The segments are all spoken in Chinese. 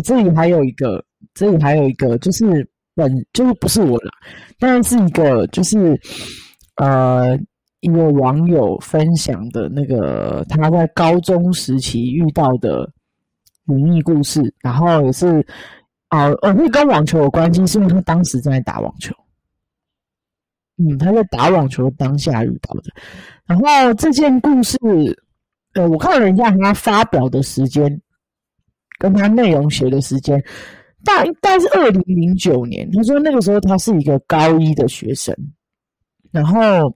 这里还有一个，这里还有一个，就是本就是不是我啦，当然是一个，就是呃，一个网友分享的那个他在高中时期遇到的灵异故事，然后也是啊，呃，会跟网球有关系，是因为他当时正在打网球。嗯，他在打网球当下遇到的。然后这件故事，呃，我看人家他发表的时间，跟他内容写的时间，大大概是二零零九年。他说那个时候他是一个高一的学生，然后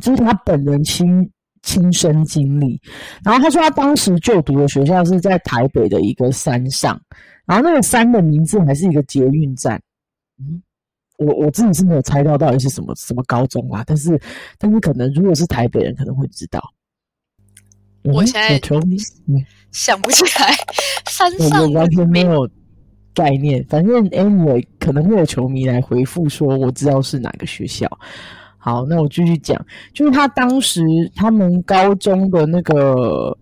这是他本人亲亲身经历。然后他说他当时就读的学校是在台北的一个山上，然后那个山的名字还是一个捷运站。嗯。我我自己是没有猜到到底是什么什么高中啊，但是但是可能如果是台北人可能会知道。我现在 想不起来，山上完全没有概念。反正 anyway 可能会有球迷来回复说我知道是哪个学校。好，那我继续讲，就是他当时他们高中的那个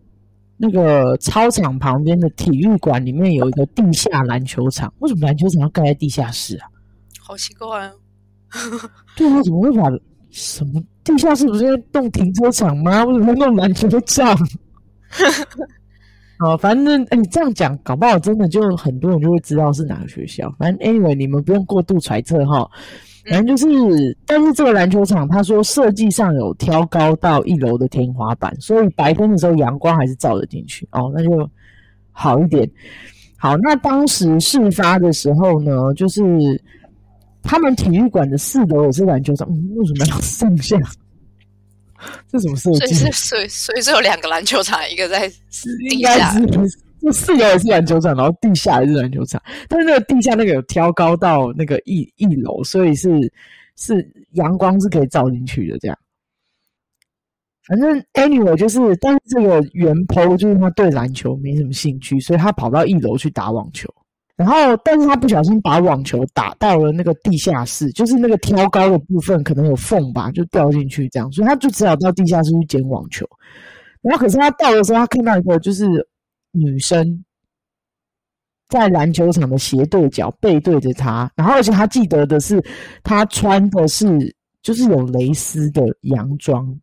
那个操场旁边的体育馆里面有一个地下篮球场，为什么篮球场要盖在地下室啊？好奇怪啊！对啊，怎么会把什么地下室不是要动停车场吗？为什么弄篮球场？哦，反正哎，这样讲，搞不好真的就很多人就会知道是哪个学校。反正 anyway，你们不用过度揣测哈。反正就是，但是这个篮球场，他说设计上有挑高到一楼的天花板，所以白天的时候阳光还是照得进去哦，那就好一点。好，那当时事发的时候呢，就是。他们体育馆的四楼也是篮球场，为什么要上下？这什么设计？所以是所以所以是有两个篮球场，一个在地下。这四楼也是篮球场，然后地下也是篮球场，但是那个地下那个有挑高到那个一一楼，所以是是阳光是可以照进去的。这样，反正 anyway 就是，但是这个原 po 就是他对篮球没什么兴趣，所以他跑到一楼去打网球。然后，但是他不小心把网球打到了那个地下室，就是那个挑高的部分可能有缝吧，就掉进去这样，所以他就只好到地下室去捡网球。然后，可是他到的时候，他看到一个就是女生在篮球场的斜对角背对着他，然后而且他记得的是，他穿的是就是有蕾丝的洋装，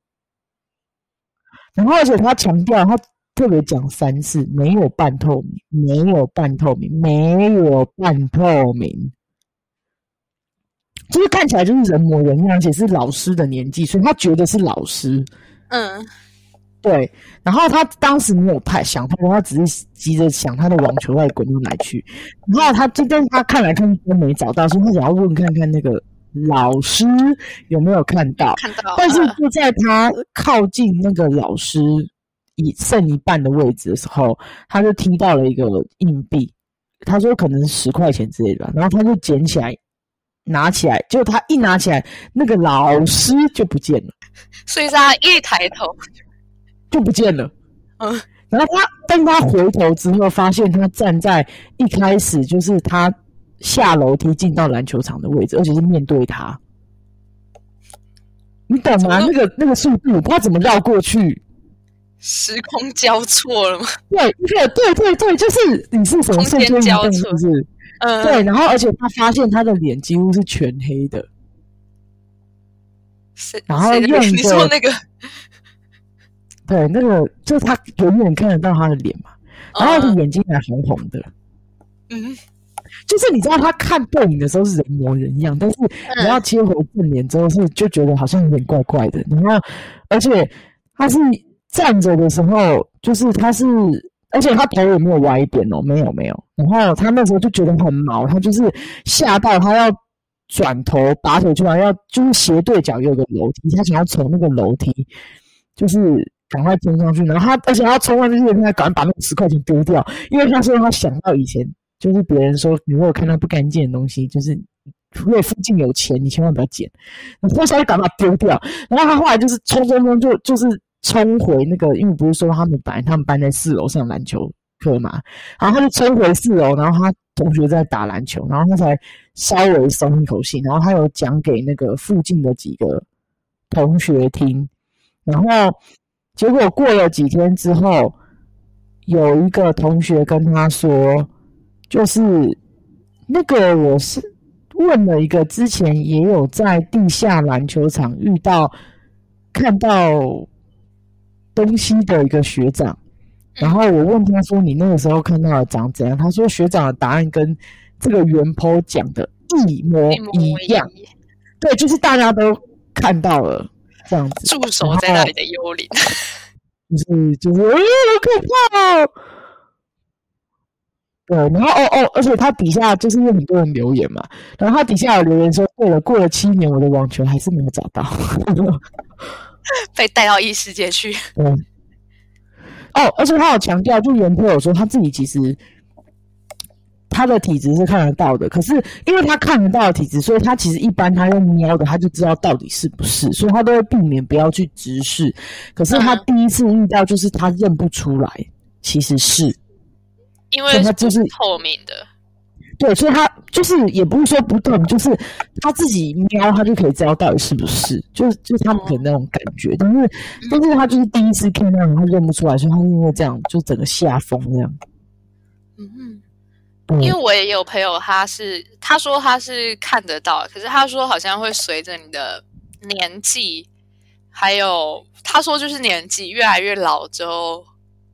然后而且他强调他。特别讲三次，没有半透明，没有半透明，没有半透明，就是看起来就是人模人样，而且是老师的年纪，所以他觉得是老师。嗯，对。然后他当时没有太想太多，他只是急着想他的网球在滚到哪去。然后他就跟他看来看去都没找到，所以他想要问看看那个老师有没有看到。看到。但是就在他靠近那个老师。一剩一半的位置的时候，他就踢到了一个硬币，他说可能是十块钱之类的，然后他就捡起来，拿起来，结果他一拿起来，那个老师就不见了，所以他一抬头就不见了。嗯，然后他当他回头之后，发现他站在一开始就是他下楼梯进到篮球场的位置，而且是面对他。你懂吗？那个那个速度，他怎么绕过去？时空交错了吗？对，对，对，对，对，就是你是什么瞬间交错？是，嗯，对。然后，而且他发现他的脸几乎是全黑的。是，然后用你说那个，对，那个就是他永远看得到他的脸嘛。然后他的眼睛还红红的。嗯，就是你知道他看电影的时候是人模人样，但是你要切回正脸之后是就觉得好像有点怪怪的。然后，而且他是。站着的时候，就是他是，而且他头也没有歪一点哦，没有没有。然后他那时候就觉得很毛，他就是吓到他要转头拔腿出来，要就是斜对角有个楼梯，他想要从那个楼梯就是赶快冲上去。然后他而且他冲上去之前，他赶快把那十块钱丢掉，因为他说他想到以前就是别人说，你如果看到不干净的东西，就是如果附近有钱，你千万不要捡，你或许赶快丢掉。然后他后来就是冲冲冲，就就是。冲回那个，因为不是说他们本来他们班在四楼上篮球课嘛，然后他就冲回四楼，然后他同学在打篮球，然后他才稍微松一口气，然后他有讲给那个附近的几个同学听，然后结果过了几天之后，有一个同学跟他说，就是那个我是问了一个之前也有在地下篮球场遇到看到东西的一个学长，然后我问他说：“你那个时候看到的长怎样？”他说：“学长的答案跟这个原 po 讲的一模一样。”对，就是大家都看到了这样子，驻守在那里的幽灵，就是就是，哎，好可怕！对，然后哦哦，而且他底下就是有很多人留言嘛，然后他底下有留言说：“过了过了七年，我的网球还是没有找到，被带到异世界去。”嗯，哦，而且他有强调，就原 po 有说他自己其实。他的体质是看得到的，可是因为他看得到的体质，所以他其实一般他用瞄的，他就知道到底是不是，所以他都会避免不要去直视。可是他第一次遇到，就是他认不出来，其实是，因为他就是透明的，对，所以他就是也不是说不动，就是他自己瞄，他就可以知道到底是不是，就是就是他们的那种感觉。但是但是他就是第一次看到，他认不出来，所以他因为这样就整个下风这样。嗯嗯。因为我也有朋友，他是他说他是看得到，可是他说好像会随着你的年纪，还有他说就是年纪越来越老之后，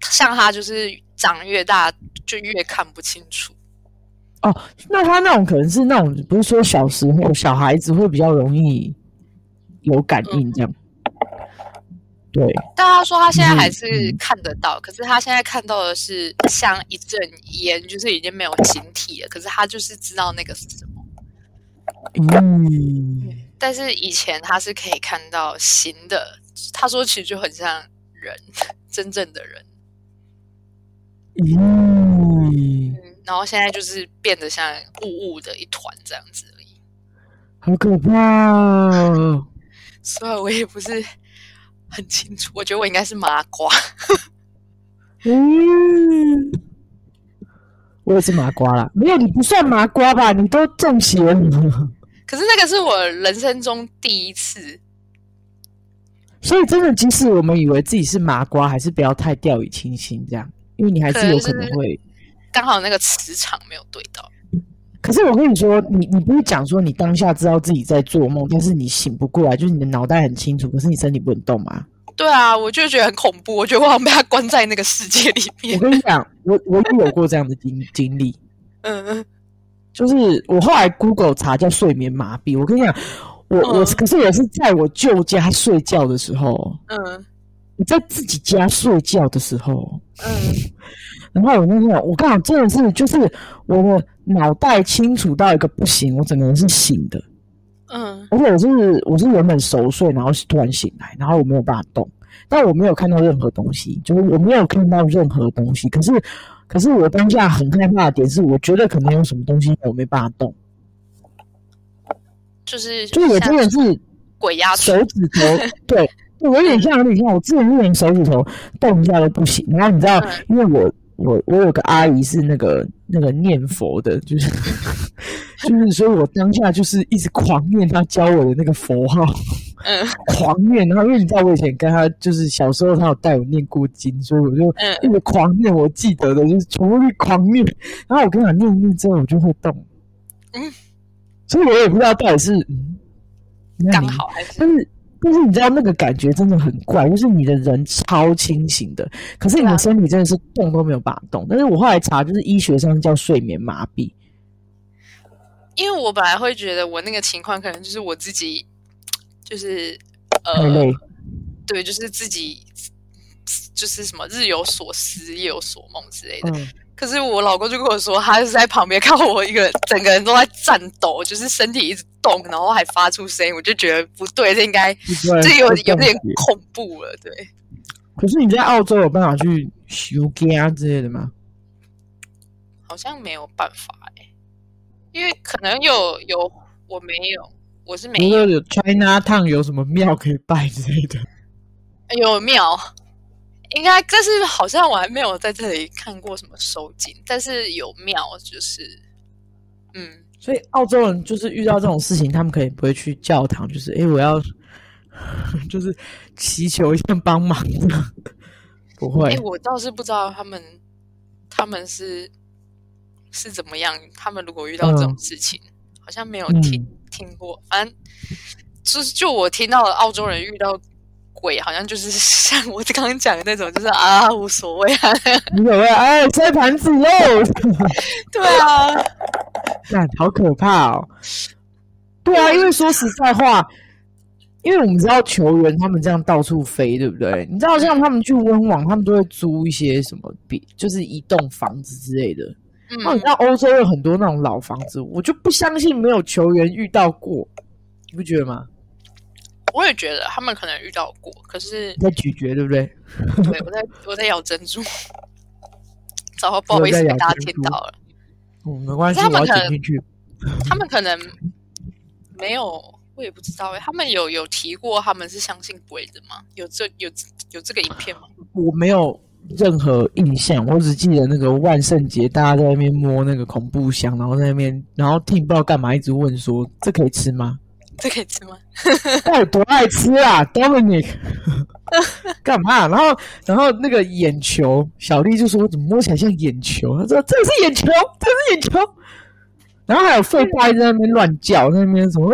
像他就是长越大就越看不清楚。哦，那他那种可能是那种不是说小时候小孩子会比较容易有感应这样。对，但他说他现在还是看得到，可是他现在看到的是像一阵烟，就是已经没有形体了。可是他就是知道那个是什么。嗯，但是以前他是可以看到形的。他说其实就很像人，真正的人。嗯，然后现在就是变得像雾雾的一团这样子而已。好可怕！所以我也不是。很清楚，我觉得我应该是麻瓜。嗯，我也是麻瓜啦。没有，你不算麻瓜吧？你都中邪了。可是那个是我人生中第一次。所以真的，即使我们以为自己是麻瓜，还是不要太掉以轻心，这样，因为你还是有可能会刚好那个磁场没有对到。可是我跟你说，你你不是讲说你当下知道自己在做梦，但是你醒不过来，就是你的脑袋很清楚，可是你身体不能动吗？对啊，我就觉得很恐怖，我觉得我好像被他关在那个世界里面。我跟你讲，我我也有过这样的经经历，嗯嗯，就是我后来 Google 查叫睡眠麻痹。我跟你讲，我我可是我是在我舅家睡觉的时候，嗯，你在自己家睡觉的时候，嗯，然后我那天我刚好真的是就是我的。脑袋清楚到一个不行，我整个人是醒的，嗯，而且我是我是原本熟睡，然后突然醒来，然后我没有办法动，但我没有看到任何东西，就是我没有看到任何东西，可是可是我当下很害怕的点是，我觉得可能有什么东西我没办法动，就是就也真的是鬼压手指头，对，我有点像有点像我之前连手指头动一下都不行，然后你知道，因为我。我我有个阿姨是那个那个念佛的，就是 就是，所以我当下就是一直狂念她教我的那个佛号，嗯，狂念。然后因为你知道我以前跟她就是小时候，她有带我念过经，所以我就一直狂念。我记得的就是全部狂念。然后我跟她念念之后，我就会动。嗯，所以我也不知道到底是刚好还是，但是。但是你知道那个感觉真的很怪，就是你的人超清醒的，可是你的身体真的是动都没有办法动。但是我后来查，就是医学上叫睡眠麻痹。因为我本来会觉得我那个情况可能就是我自己，就是呃，对，就是自己就是什么日有所思夜有所梦之类的。可是我老公就跟我说，他是在旁边看我一个整个人都在颤抖，就是身体一直动，然后还发出声音，我就觉得不对，这应该这有有点恐怖了。对。可是你在澳洲有办法去修家之类的吗？好像没有办法哎，因为可能有有我没有，我是没有。有 China Town 有什么庙可以拜之类的？有庙。应该，但是好像我还没有在这里看过什么收金，但是有庙，就是，嗯，所以澳洲人就是遇到这种事情，他们可以不会去教堂，就是哎，我要 就是祈求一下帮忙，不会。哎，我倒是不知道他们他们是是怎么样？他们如果遇到这种事情，好像没有听听过。反正就是就我听到了澳洲人遇到鬼，好像就是像我刚刚讲的那种，就是啊无所谓啊，无所谓，哎，摔盘子喽。对啊，那好可怕哦。对啊，因为说实在话。因为我们知道球员他们这样到处飞，对不对？你知道像他们去温网，他们都会租一些什么，比就是一栋房子之类的。嗯，你知道欧洲有很多那种老房子，我就不相信没有球员遇到过，你不觉得吗？我也觉得他们可能遇到过，可是在咀嚼，对不对？对，我在我在咬珍珠，然后不好意思被大家听到了。嗯，没关系，他们可能他们可能没有。我也不知道哎，他们有有提过他们是相信鬼的吗？有这有有这个影片吗？我没有任何印象，我只记得那个万圣节大家在那边摸那个恐怖箱，然后在那边，然后听不知道干嘛，一直问说这可以吃吗？这可以吃吗？有 多爱吃啊，Dominic，干嘛？然后然后那个眼球，小丽就说怎么摸起来像眼球？他说这是眼球，这是眼球。然后还有废话在那边乱叫，在那边什么？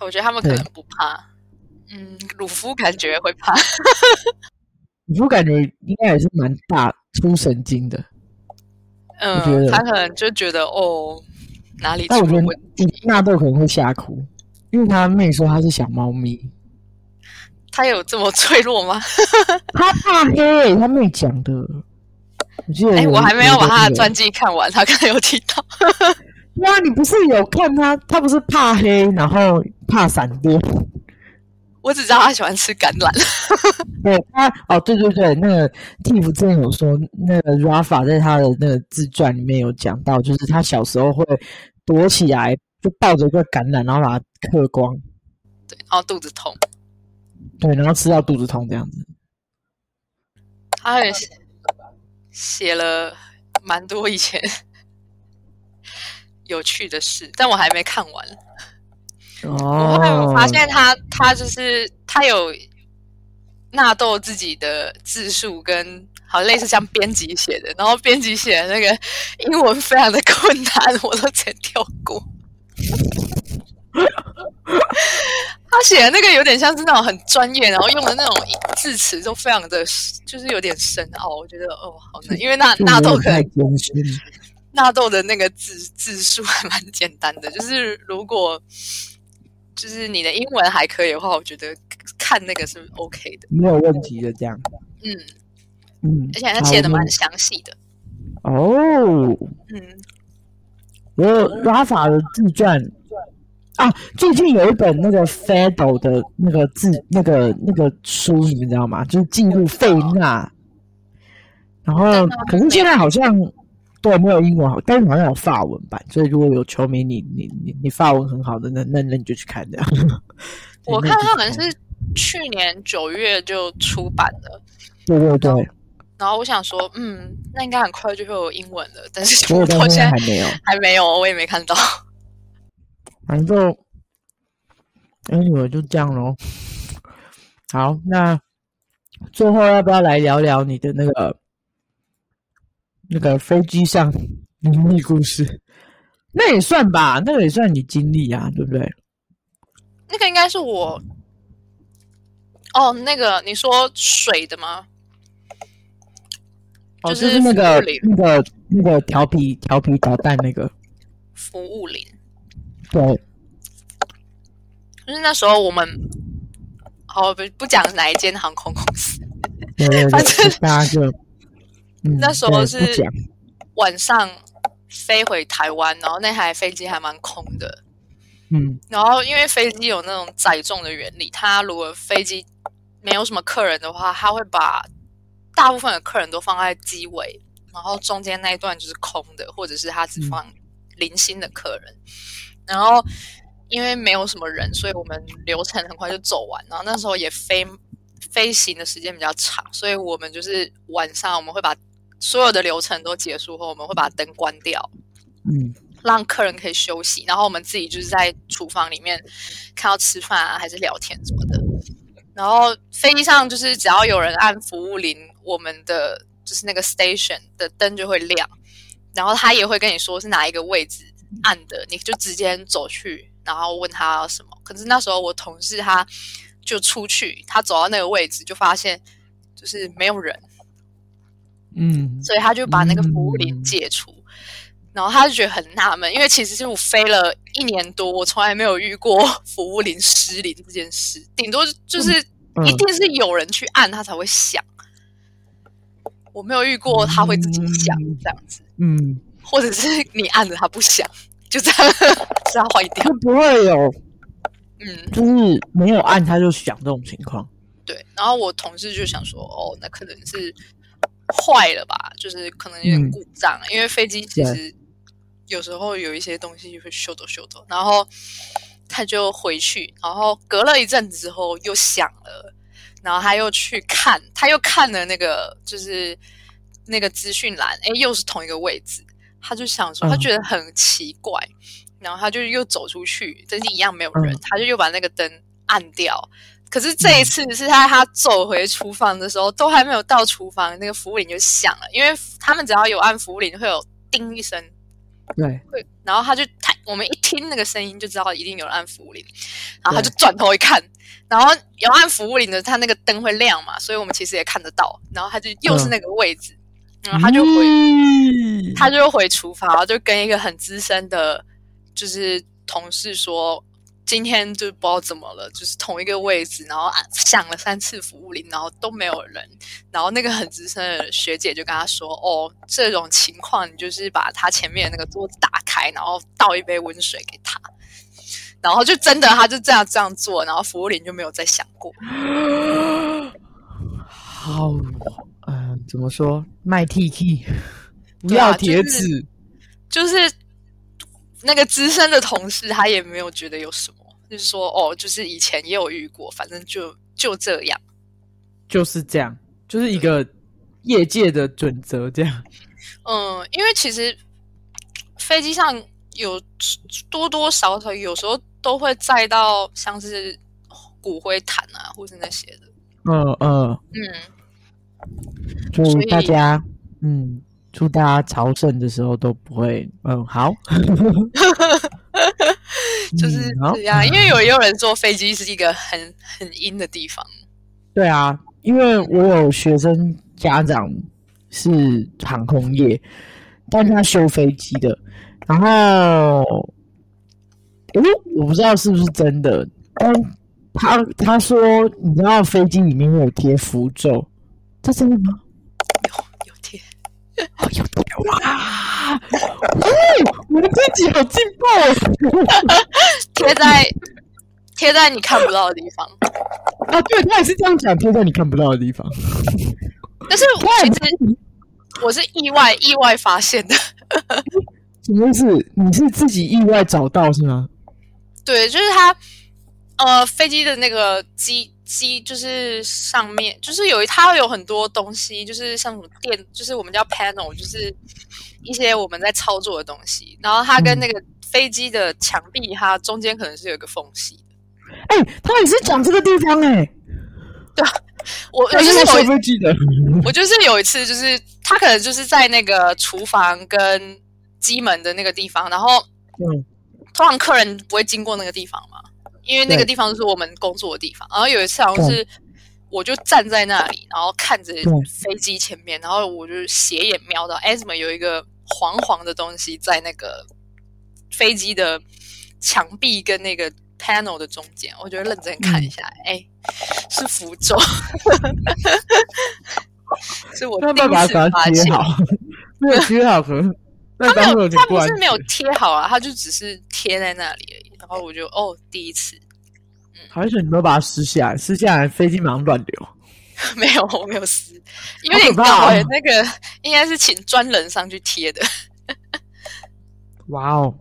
我觉得他们可能不怕，嗯，鲁夫感觉会怕，鲁夫感觉应该也是蛮大出神经的。嗯，他可能就觉得哦，哪里？但我觉得纳豆可能会吓哭，因为他妹说他是小猫咪。他有这么脆弱吗？他怕黑，他妹讲的。我记得哎，我还没有把他的传记看完，他刚才有提到。哇，你不是有看他？他不是怕黑，然后怕闪电。我只知道他喜欢吃橄榄。对他，哦，对对对，那个 Tiff 之前有说，那个 Rafa 在他的那个自传里面有讲到，就是他小时候会躲起来，就抱着一个橄榄，然后把它嗑光。对，然后肚子痛。对，然后吃到肚子痛这样子。他也是。写了蛮多以前 有趣的事，但我还没看完。哦，我发现他他就是他有纳豆自己的字数，跟好类似像编辑写的，然后编辑写的那个英文非常的困难，我都全跳过。他写的那个有点像是那种很专业，然后用的那种字词都非常的，就是有点深奥。我觉得哦，好难，因为纳纳豆可能纳豆的那个字字数还蛮简单的，就是如果就是你的英文还可以的话，我觉得看那个是 OK 的，没有问题的。这样，嗯嗯，而且他写的蛮详细的。哦，嗯，我 Rafa 的自传。啊，最近有一本那个 Fado 的那个自，那个那个书，你们知道吗？就是进入费纳。然后，可是现在好像对没有英文好，但是好像有法文版。所以如果有球迷，你你你你法文很好的，那那那你就去看这样。我看他们是去年九月就出版的。对对对。然后我想说，嗯，那应该很快就会有英文了，但是到现在还没有，还没有，我也没看到。反正，anyway 就这样喽。好，那最后要不要来聊聊你的那个那个飞机上灵异故事？那也算吧，那个也算你经历啊，对不对？那个应该是我。哦，那个你说水的吗？哦，就是那个那个那个调皮调皮捣蛋那个服务林。对，就是那时候我们，好不不讲哪一间航空公司，反正大家就那时候是晚上飞回台湾，然后那台飞机还蛮空的，嗯，然后因为飞机有那种载重的原理，它如果飞机没有什么客人的话，它会把大部分的客人都放在机尾，然后中间那一段就是空的，或者是它只放零星的客人。然后，因为没有什么人，所以我们流程很快就走完。然后那时候也飞飞行的时间比较长，所以我们就是晚上我们会把所有的流程都结束后，我们会把灯关掉，嗯，让客人可以休息。然后我们自己就是在厨房里面看到吃饭啊，还是聊天什么的。然后飞机上就是只要有人按服务铃，我们的就是那个 station 的灯就会亮，然后他也会跟你说是哪一个位置按的，你就直接走去，然后问他要什么。可是那时候我同事他就出去，他走到那个位置就发现就是没有人，嗯，所以他就把那个服务铃解除。然后他就觉得很纳闷，因为其实是我飞了一年多，我从来没有遇过 服务铃失灵这件事，顶多就是一定是有人去按它才会响。我没有遇过它会自己响这样子，嗯，或者是你按着它不响，就这样是它坏掉，不会有，嗯，就是没有按他就响这种情况。对，然后我同事就想说，哦，那可能是坏了吧，就是可能有点故障，因为飞机其实。有时候有一些东西会修走修走，然后他就回去，然后隔了一阵子之后又响了，然后他又去看，他又看了那个就是那个资讯栏，哎，又是同一个位置，他就想说他觉得很奇怪，然后他就又走出去，但是一样没有人，他就又把那个灯按掉。可是这一次是他他走回厨房的时候，都还没有到厨房，那个服务铃就响了，因为他们只要有按服务铃，会有叮一声。对，会，然后他就他我们一听那个声音就知道一定有人按服务铃，然后他就转头一看，然后有按服务铃的，他那个灯会亮嘛，所以我们其实也看得到，然后他就又是那个位置，然后他就回，他就回厨房，就跟一个很资深的，就是同事说。今天就不知道怎么了，就是同一个位置，然后响了三次服务铃，然后都没有人。然后那个很资深的学姐就跟他说：“哦，这种情况你就是把他前面那个桌子打开，然后倒一杯温水给他。”然后就真的他就这样这样做，然后服务铃就没有再响过。好，嗯，怎么说？卖 T T，不要贴纸，就是。那个资深的同事，他也没有觉得有什么，就是说，哦，就是以前也有遇过，反正就就这样，就是这样，就是一个业界的准则，这样。嗯，因为其实飞机上有多多少少，有时候都会载到像是骨灰坛啊，或是那些的。嗯嗯嗯，祝大家，嗯。祝大家朝圣的时候都不会，嗯，好，就是这样。因为有也有人说飞机是一个很很阴的地方。对啊，因为我有学生家长是航空业，但他修飞机的，然后，诶，我不知道是不是真的，但他他说，你知道飞机里面会有贴符咒，这真的吗？好有点哇！哦，我的自己好劲爆哦，贴在贴在你看不到的地方啊！对他也是这样讲，贴在你看不到的地方。但是其实我是意外意外发现的，什么意思？你是自己意外找到是吗？对，就是他呃，飞机的那个机。机就是上面就是有一它有很多东西，就是像什么电，就是我们叫 panel，就是一些我们在操作的东西。然后它跟那个飞机的墙壁，它中间可能是有一个缝隙的哎，他也是讲这个地方哎。对，我我就是有飞机的，我就是有一次，就是他可能就是在那个厨房跟机门的那个地方，然后嗯，通常客人不会经过那个地方嘛。因为那个地方是我们工作的地方，然后有一次好像是我就站在那里，然后看着飞机前面，然后我就斜眼瞄到，哎，怎么有一个黄黄的东西在那个飞机的墙壁跟那个 panel 的中间？我就认真看一下，哎，是符咒，是我第一次发现，没有贴好，可能他没有，他不是没有贴好啊，他就只是贴在那里而已。然后我就哦，第一次，嗯，还是你没有把它撕下来，撕下来飞机马上乱流。没有，我没有撕，有点高哎，那个应该是请专人上去贴的。哇哦，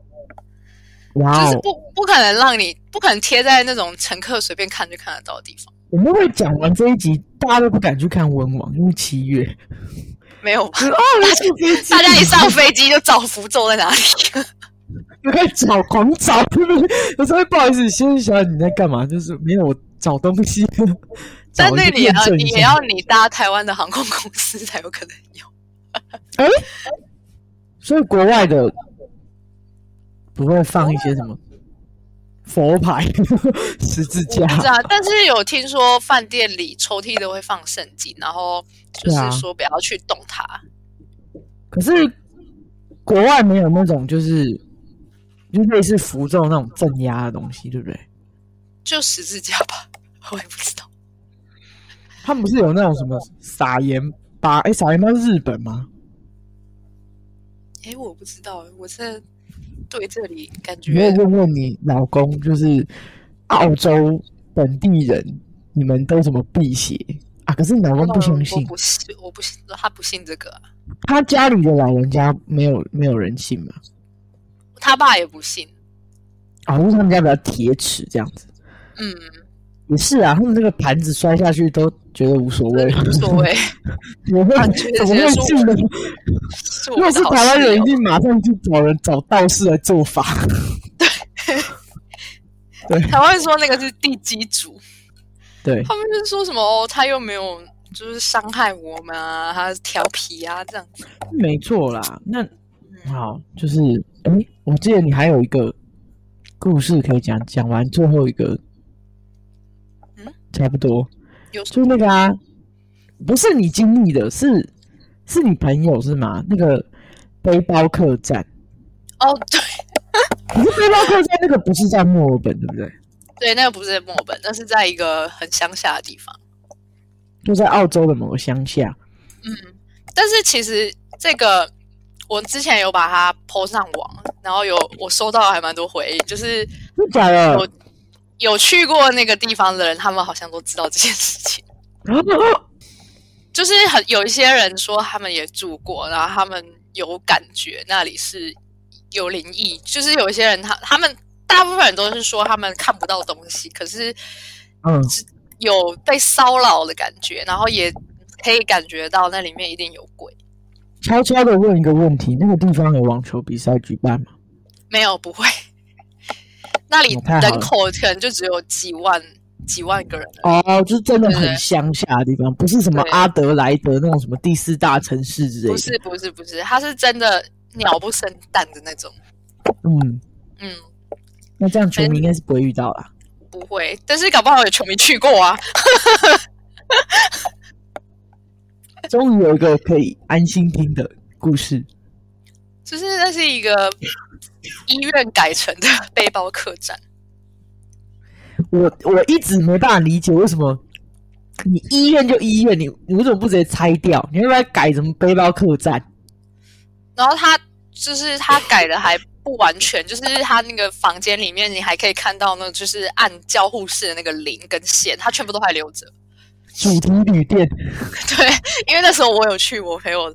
哇哦，就是不不可能让你不可能贴在那种乘客随便看就看得到的地方。我们会讲完这一集，大家都不敢去看温网，因为七月没有吧？大家一上飞机就找符咒在哪里。在找狂找，有时候不好意思，先生小姐你在干嘛？就是没有找东西，但那里也要也要你搭台湾的航空公司才有可能有。哎，所以国外的不会放一些什么佛牌、十字架？是啊，但是有听说饭店里抽屉都会放圣经，然后就是说不要去动它。可是国外没有那种就是就类似符咒那种镇压的东西，对不对？就十字架吧，我也不知道。他们不是有那种什么撒盐巴？哎，撒盐巴是日本吗？哎，我不知道，我是对这里感觉。你有问问你老公，就是澳洲本地人，你们都怎么辟邪啊？可是你老公不相信，不信，我不信，他不信这个。他家里的老人家没有没有人信吗？他爸也不信。啊，因为他们家比较铁齿，这样子。嗯。也是啊，他们这个盘子摔下去都觉得无所谓，无所谓。我会怎么会信呢？如果是台湾人，一定马上去找人找道士来做法。对，对，台湾说那个是地基主。对，他们就是说什么哦，他又没有就是伤害我们啊，他调皮啊这样子。没错啦，那好，就是哎，我记得你还有一个故事可以讲，讲完最后一个。嗯差不多，有就那个啊，不是你经历的，是是你朋友是吗？那个背包客栈。哦，对，可是背包客栈那个不是在墨尔本，对不对？对，那个不是在墨尔本，那是在一个很乡下的地方，就在澳洲的某个乡下。嗯，但是其实这个我之前有把它 po 上网，然后有我收到还蛮多回应，就是假的。有去过那个地方的人，他们好像都知道这件事情。就是很有一些人说他们也住过，然后他们有感觉那里是有灵异。就是有一些人，他他们大部分人都是说他们看不到东西，可是嗯，有被骚扰的感觉，然后也可以感觉到那里面一定有鬼。悄悄的问一个问题：那个地方有网球比赛举办吗？没有，不会。那里人口可能就只有几万几万个人哦，就是真的很乡下的地方，不是什么阿德莱德那种什么第四大城市之类的。不是不是不是，它是真的鸟不生蛋的那种。嗯嗯，那这样球迷应该是不会遇到啦。不会，但是搞不好有球迷去过啊。终于有一个可以安心听的故事。就是那是一个医院改成的背包客栈。我我一直没办法理解为什么你医院就医院，你你为什么不直接拆掉？你要不要改成背包客栈？然后他就是他改的还不完全，就是他那个房间里面，你还可以看到呢，就是按交互式的那个铃跟线，他全部都还留着。主题旅店。对，因为那时候我有去，我陪我。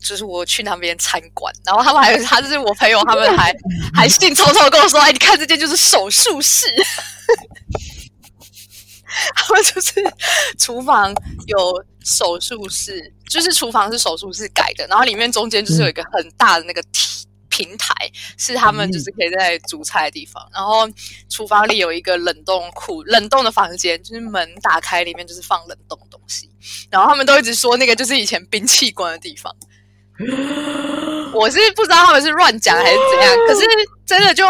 就是我去那边参观，然后他们还他就是我朋友，他们还 还兴冲冲跟我说：“哎，你看这间就是手术室。”他们就是厨房有手术室，就是厨房是手术室改的，然后里面中间就是有一个很大的那个平平台，是他们就是可以在煮菜的地方。然后厨房里有一个冷冻库，冷冻的房间就是门打开，里面就是放冷冻东西。然后他们都一直说那个就是以前兵器官的地方。我是不知道他们是乱讲还是怎样，可是真的就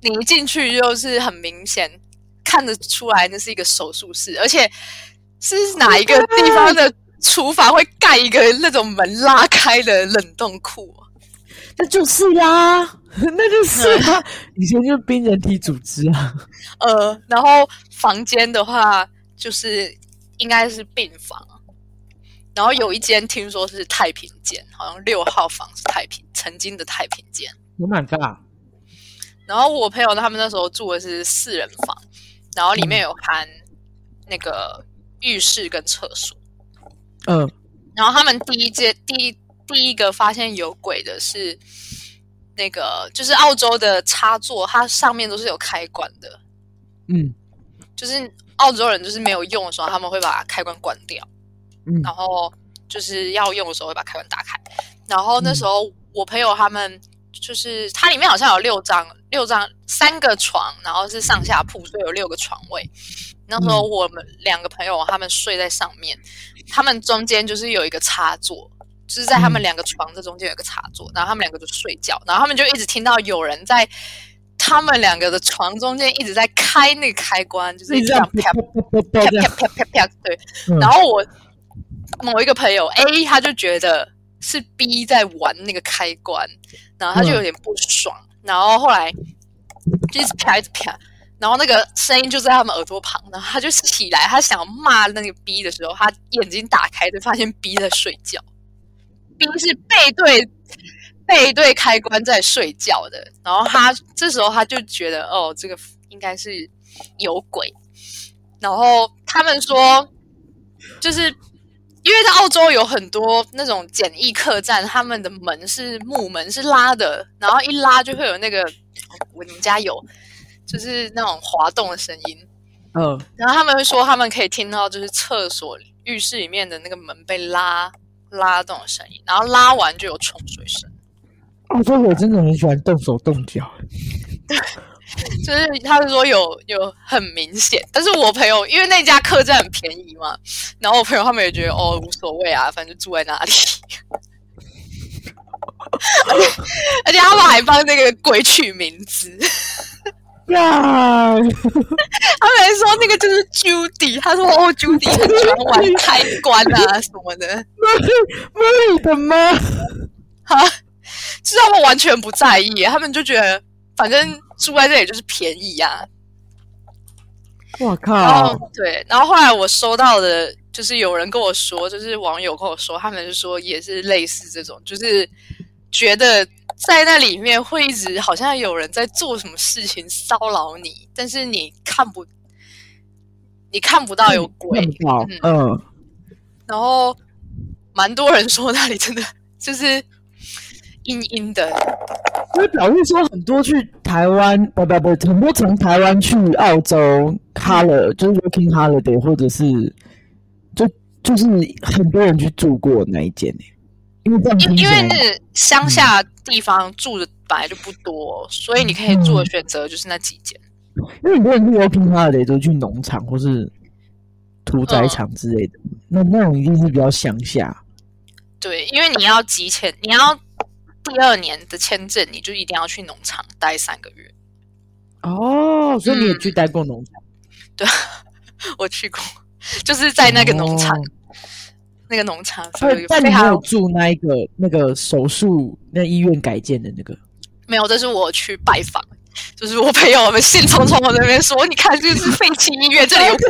你一进去就是很明显看得出来那是一个手术室，而且是哪一个地方的厨房会盖一个那种门拉开的冷冻库？那就是呀，那就是啊，以前就是冰人体组织啊。呃，然后房间的话就是应该是病房。然后有一间听说是太平间，好像六号房是太平，曾经的太平间。我蛮大。然后我朋友他们那时候住的是四人房，然后里面有含那个浴室跟厕所。嗯。然后他们第一间第一第一个发现有鬼的是那个，就是澳洲的插座，它上面都是有开关的。嗯。就是澳洲人就是没有用的时候，他们会把开关关掉。然后就是要用的时候会把开关打开，然后那时候我朋友他们就是它里面好像有六张六张三个床，然后是上下铺，所以有六个床位。那时候我们两个朋友他们睡在上面，他们中间就是有一个插座，就是在他们两个床的中间有个插座，然后他们两个就睡觉，然后他们就一直听到有人在他们两个的床中间一直在开那个开关，就是这样啪啪啪啪啪啪啪，对。然后我某一个朋友 A 他就觉得是 B 在玩那个开关，然后他就有点不爽，然后后来就一直啪一直啪。然后那个声音就在他们耳朵旁，然后他就起来，他想骂那个 B 的时候，他眼睛打开就发现 B 在睡觉，B 是背对背对开关在睡觉的。然后他这时候他就觉得，哦，这个应该是有鬼。然后他们说，就是因为在澳洲有很多那种简易客栈，他们的门是木门是拉的，然后一拉就会有那个，我你们家有。就是那种滑动的声音，嗯，然后他们会说他们可以听到，就是厕所、浴室里面的那个门被拉拉动的声音，然后拉完就有冲水声。哦，所以我真的很喜欢动手动脚。就是他是说有有很明显，但是我朋友因为那家客栈很便宜嘛，然后我朋友他们也觉得哦无所谓啊，反正住在那里。而且而且他们还帮那个鬼取名字。呀！他们还说那个就是 Judy，他说哦，Judy 很喜欢玩开关啊什么的，是的吗？哈，是他们完全不在意，他们就觉得反正住在这里就是便宜呀。我靠！对，然后后来我收到的，就是有人跟我说，就是网友跟我说，他们就说也是类似这种，就是觉得。在那里面会一直好像有人在做什么事情骚扰你，但是你看不，你看不到有鬼，嗯，然后蛮多人说那里真的就是阴阴的，因为表示说很多去台湾，不不不，很多从台湾去澳洲 Color 就是 Working Holiday，或者是就就是很多人去住过那一间因为因因为是乡下地方住的本来就不多，所以你可以做的选择就是那几间。因为很多人去平他的都去农场或是屠宰场之类的，那那种一定是比较乡下。对，因为你要集签，你要第二年的签证，你就一定要去农场待三个月。哦，所以你也去待过农场？对，我去过，就是在那个农场。那个农场，但你没有住那一个那个手术那医院改建的那个，没有，这是我去拜访，就是我朋友我们兴冲冲的那边说，你看这是废弃医院，这里有鬼，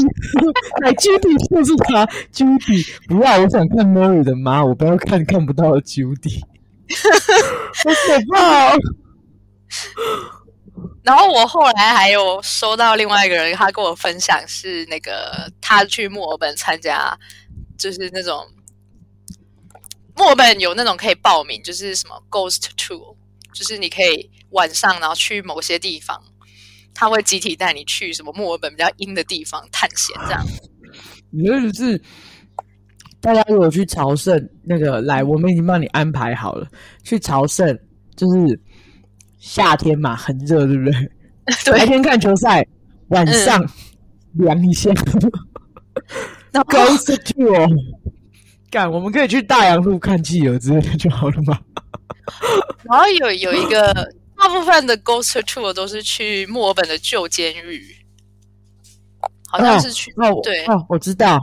来 Judy 就是他，Judy 不要，我想看 Mary 的妈，我不要看看不到的 Judy，好可怕。然后我后来还有收到另外一个人，他跟我分享是那个他去墨尔本参加。就是那种墨尔本有那种可以报名，就是什么 Ghost Tour，就是你可以晚上然后去某些地方，他会集体带你去什么墨尔本比较阴的地方探险，这样。你意思是大家如果去朝圣，那个来，我们已经帮你安排好了，去朝圣就是夏天嘛，很热，对不对？白天看球赛，晚上凉一下。Ghost tour，干，我们可以去大洋路看企鹅之类的就好了吗？然后有有一个，大部分的 Ghost tour 都是去墨尔本的旧监狱，好像是去哦，对哦，我知道，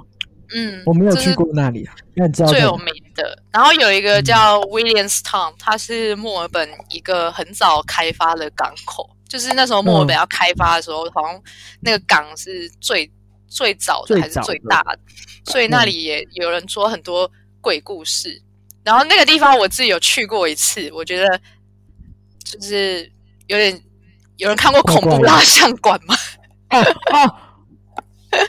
嗯，我没有去过那里啊，那知道最有名的。然后有一个叫 Williamstown，它是墨尔本一个很早开发的港口，就是那时候墨尔本要开发的时候，好像那个港是最。最早的还是最大的，所以那里也有人说很多鬼故事。然后那个地方我自己有去过一次，我觉得就是有点有人看过恐怖蜡像馆吗？哦 哦，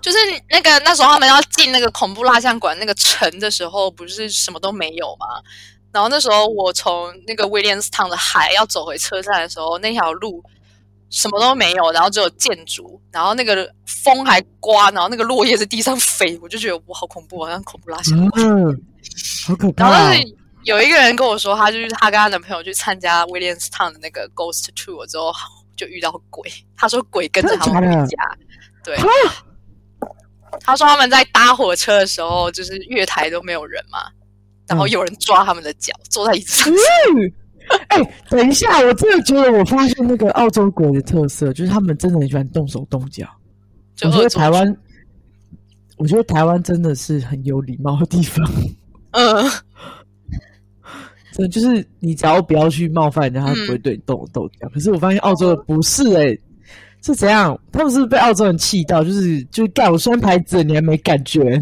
就是那个那时候他们要进那个恐怖蜡像馆那个城的时候，不是什么都没有吗？然后那时候我从那个威廉斯 n 的海要走回车站的时候，那条路。什么都没有，然后只有建筑，然后那个风还刮，然后那个落叶在地上飞，我就觉得哇，好恐怖，好像恐怖拉像。嗯，好可怕。然后是有一个人跟我说，他就是他跟他男朋友去参加 Williamstown 的那个 Ghost Tour 之后，就遇到鬼。他说鬼跟着他们回家，对。他说他们在搭火车的时候，就是月台都没有人嘛，然后有人抓他们的脚，坐在椅子上。哎，等一下，我真的觉得我发现那个澳洲鬼的特色，就是他们真的很喜欢动手动脚。我觉得台湾，我觉得台湾真的是很有礼貌的地方。嗯，真的就是你只要不要去冒犯人家，他不会对你动手动脚。可是我发现澳洲的不是哎。是怎样？他们是被澳洲人气到，就是就盖我双牌子，你还没感觉？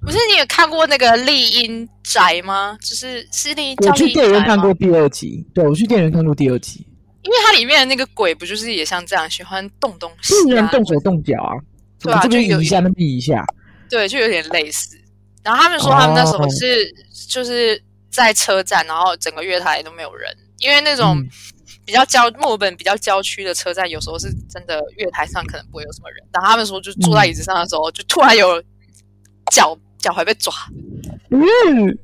不是你有看过那个丽音宅吗？就是是丽音。我去电影院看过第二集，对我去电影院看过第二集，因为它里面的那个鬼不就是也像这样喜欢动东西，啊，动手动脚啊？对啊，这边移一下，那边移一下，对，就有点类似。然后他们说他们那时候是就是在车站，然后整个月台都没有人，因为那种。比较郊墨尔本比较郊区的车站，有时候是真的月台上可能不会有什么人。然后他们说，就坐在椅子上的时候，就突然有脚脚踝被抓，嗯，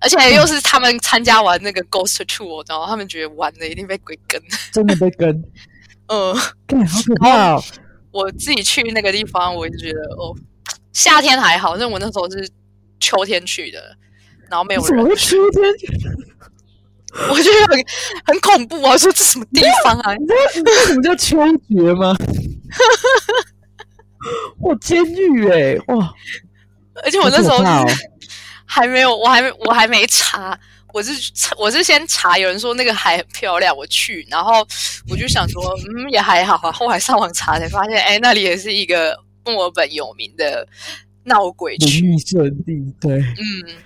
而且又是他们参加完那个 Ghost Tour，然后他们觉得玩的一定被鬼跟，真的被跟，嗯，好可怕。我自己去那个地方，我就觉得哦，夏天还好，因为我那时候是秋天去的，然后没有人。怎么秋天？我觉得很很恐怖啊！说这什么地方啊？你知道什么叫秋决吗？哇，监狱哎！哇！而且我那时候 还没有，我还没我还没查，我是我是先查，有人说那个海很漂亮，我去，然后我就想说，嗯，也还好啊。后来上网查才发现，哎，那里也是一个墨尔本有名的闹鬼区圣地，对，嗯。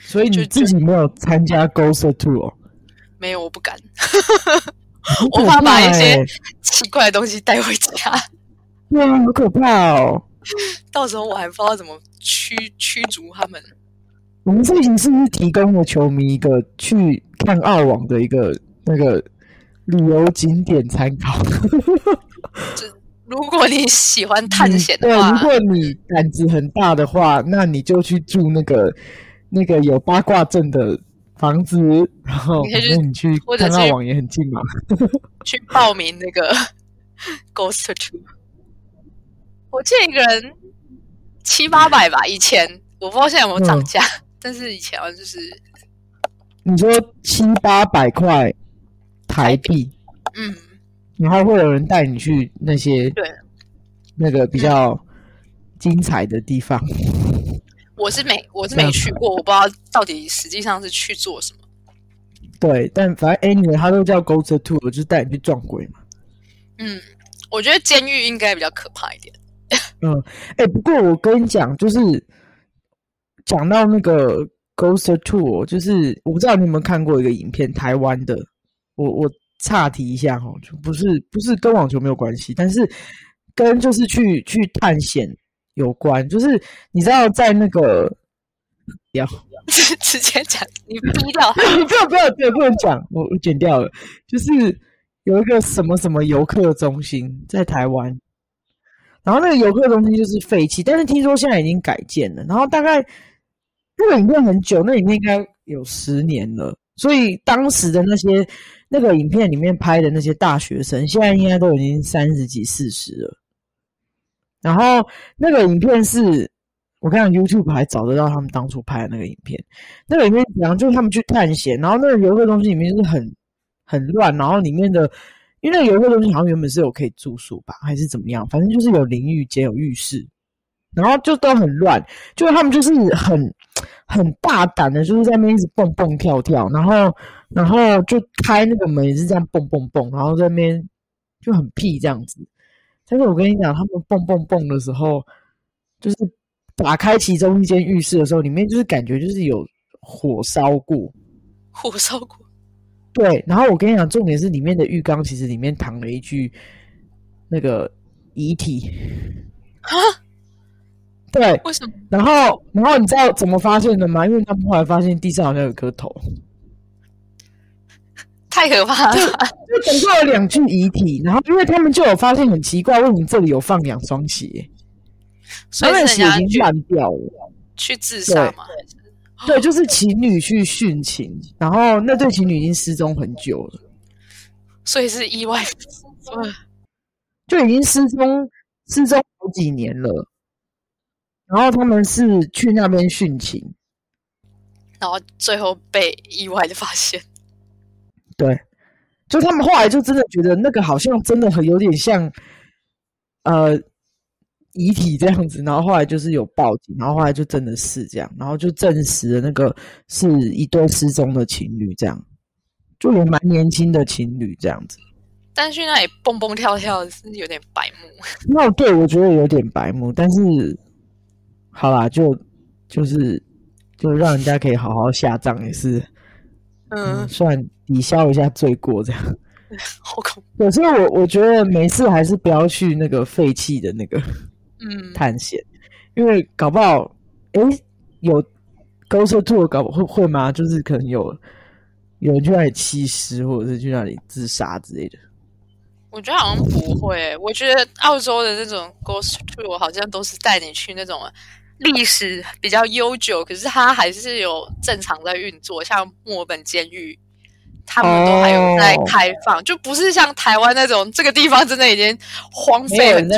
所以你自己没有参加 Ghost Tour？没有，我不敢。我怕把一些奇怪的东西带回家。哇，好可怕哦！到时候我还不知道怎么驱驱逐他们。我们这集是不是提供了球迷一个去看澳网的一个那个旅游景点参考？如果你喜欢探险的话，如果你胆子很大的话，那你就去住那个。那个有八卦阵的房子，然后你去看澳网也很近嘛。去报名那个 Ghost Tour，我借一个人七八百吧，以前我不知道现在有没有涨价，但是以前就是你说七八百块台币，嗯，然后会有人带你去那些对那个比较精彩的地方。我是没，我是没去过，我不知道到底实际上是去做什么。对，但反正 anyway，他都叫 Ghost Tour，就是带你去撞鬼嘛。嗯，我觉得监狱应该比较可怕一点。嗯，哎，不过我跟你讲，就是讲到那个 Ghost Tour，就是我不知道你有没有看过一个影片，台湾的。我我岔题一下哈，就不是不是跟网球没有关系，但是跟就是去去探险。有关，就是你知道，在那个不要 直接讲，你逼掉，你不要不要，对，不能讲，我我剪掉了。就是有一个什么什么游客中心在台湾，然后那个游客中心就是废弃，但是听说现在已经改建了。然后大概那个影片很久，那影片应该有十年了，所以当时的那些那个影片里面拍的那些大学生，现在应该都已经三十几、四十了。然后那个影片是我看 YouTube 还找得到他们当初拍的那个影片。那个影片讲就是他们去探险，然后那个游客中心里面是很很乱，然后里面的因为那个游客中心好像原本是有可以住宿吧，还是怎么样，反正就是有淋浴间、有浴室，然后就都很乱，就他们就是很很大胆的，就是在那边一直蹦蹦跳跳，然后然后就开那个门也是这样蹦蹦蹦，然后在那边就很屁这样子。但是我跟你讲，他们蹦蹦蹦的时候，就是打开其中一间浴室的时候，里面就是感觉就是有火烧过，火烧过。对，然后我跟你讲，重点是里面的浴缸其实里面躺了一具那个遗体。啊？对，为什么？然后，然后你知道怎么发现的吗？因为他们后来发现地上好像有颗头。太可怕了！就整个有两具遗体，然后因为他们就有发现很奇怪，为什么这里有放两双鞋？所以鞋已经烂掉了，去自杀吗？对，就是情侣去殉情，然后那对情侣已经失踪很久了。所以是意外，就已经失踪失踪好几年了。然后他们是去那边殉情，然后最后被意外的发现。对，就他们后来就真的觉得那个好像真的很有点像，呃，遗体这样子。然后后来就是有报警，然后后来就真的是这样，然后就证实了那个是一对失踪的情侣，这样就也蛮年轻的情侣这样子。但是那里蹦蹦跳跳是有点白目。那对我觉得有点白目，但是。好啦，就就是就让人家可以好好下葬也是，嗯，算抵消一下罪过这样。好恐怖。可是我我觉得没事，还是不要去那个废弃的那个嗯探险，因为搞不好哎有 ghost tour 搞会会吗？就是可能有有人去那里弃尸，或者是去那里自杀之类的。我觉得好像不会，我觉得澳洲的那种 ghost tour 好像都是带你去那种。历史比较悠久，可是它还是有正常在运作，像墨尔本监狱，他们都还有在开放，就不是像台湾那种这个地方真的已经荒废很久，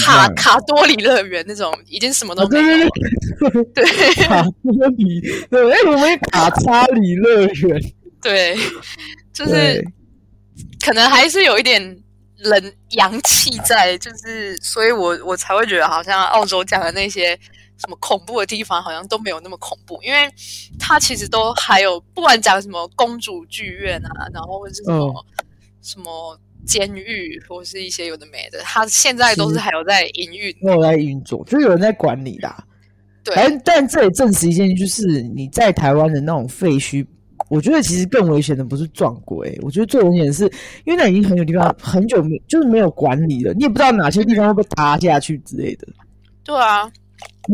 卡卡多里乐园那种已经什么都没有。对，卡多里，对，哎，我们卡查里乐园，对，就是可能还是有一点人阳气在，就是所以我我才会觉得好像澳洲讲的那些。什么恐怖的地方好像都没有那么恐怖，因为它其实都还有，不管讲什么公主剧院啊，然后或者是什么什么监狱，或是一些有的没的，它现在都是还有在营运，都有在运作，就是有人在管理啦。对，但但这也证实一件，就是你在台湾的那种废墟，我觉得其实更危险的不是撞鬼，我觉得最危险的是，因为那已经很有地方很久没就是没有管理了，你也不知道哪些地方会被塌下去之类的。对啊。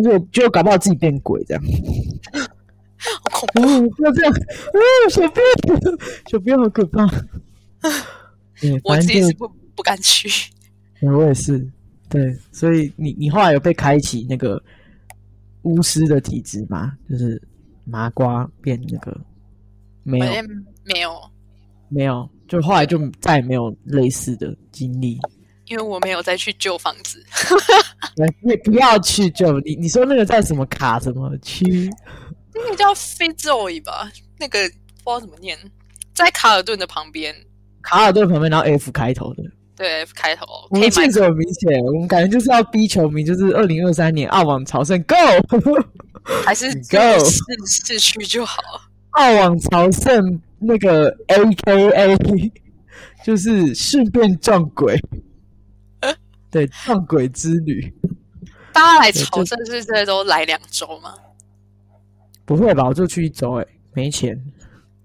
就就搞不好自己变鬼这样，好恐怖！不要这样，啊，小编，小编好可怕。我自己是不不敢去。我也是，对，所以你你后来有被开启那个巫师的体质吗？就是麻瓜变那个没有没有没有，就后来就再也没有类似的经历。因为我没有再去旧房子，你不要去旧。你你说那个在什么卡什么区？那个叫 Fitzroy 吧，那个不知道怎么念，在卡尔顿的旁边。卡尔顿旁边，然后 F 开头的。对，F 开头。我们气势很明显，我们感觉就是要逼球迷，就是二零二三年澳网朝圣，Go！还是 Go 市市区就好。澳网朝圣那个 AKA 就是顺便撞鬼。对，撞鬼之旅，大家来朝圣是这都来两周吗？不会吧，我就去一周，哎，没钱。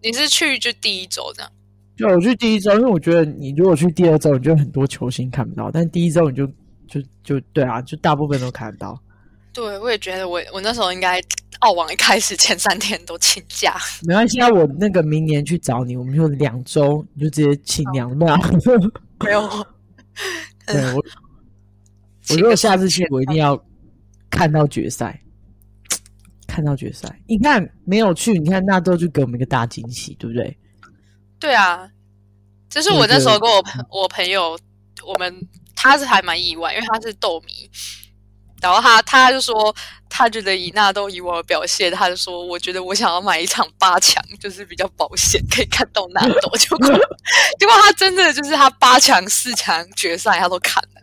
你是去就第一周这样？就我去第一周，因为我觉得你如果去第二周，你就很多球星看不到，但第一周你就就就对啊，就大部分都看得到。对，我也觉得我我那时候应该澳网一开始前三天都请假。没关系啊，我那个明年去找你，我们就两周，你就直接请两 没有？没有。对我。我如果下次去，我一定要看到决赛，看到决赛。你看没有去，你看纳豆就给我们一个大惊喜，对不对？对啊，就是我那时候跟我朋我朋友，我们他是还蛮意外，因为他是豆迷，然后他他就说他觉得以纳豆以我的表现，他就说我觉得我想要买一场八强，就是比较保险，可以看到纳豆。结果 结果他真的就是他八强、四强决赛他都看了。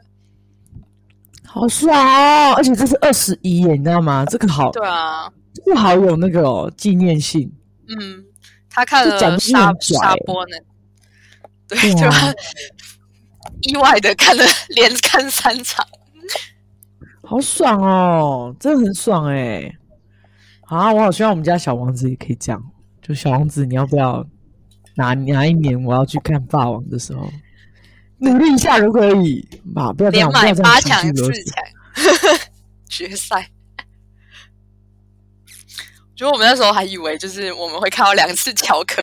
好爽哦！而且这是二十一耶，你知道吗？这个好，对啊，这个好有那个哦纪念性。嗯，他看了沙沙波呢，对，就意外的看了 连看三场，好爽哦！真的很爽哎！啊，我好希望我们家小王子也可以这样。就小王子，你要不要哪哪一年我要去看霸王的时候？努力一下如果可以，啊！不要这样，连买八强四强 决赛。就我们那时候还以为，就是我们会看到两次乔克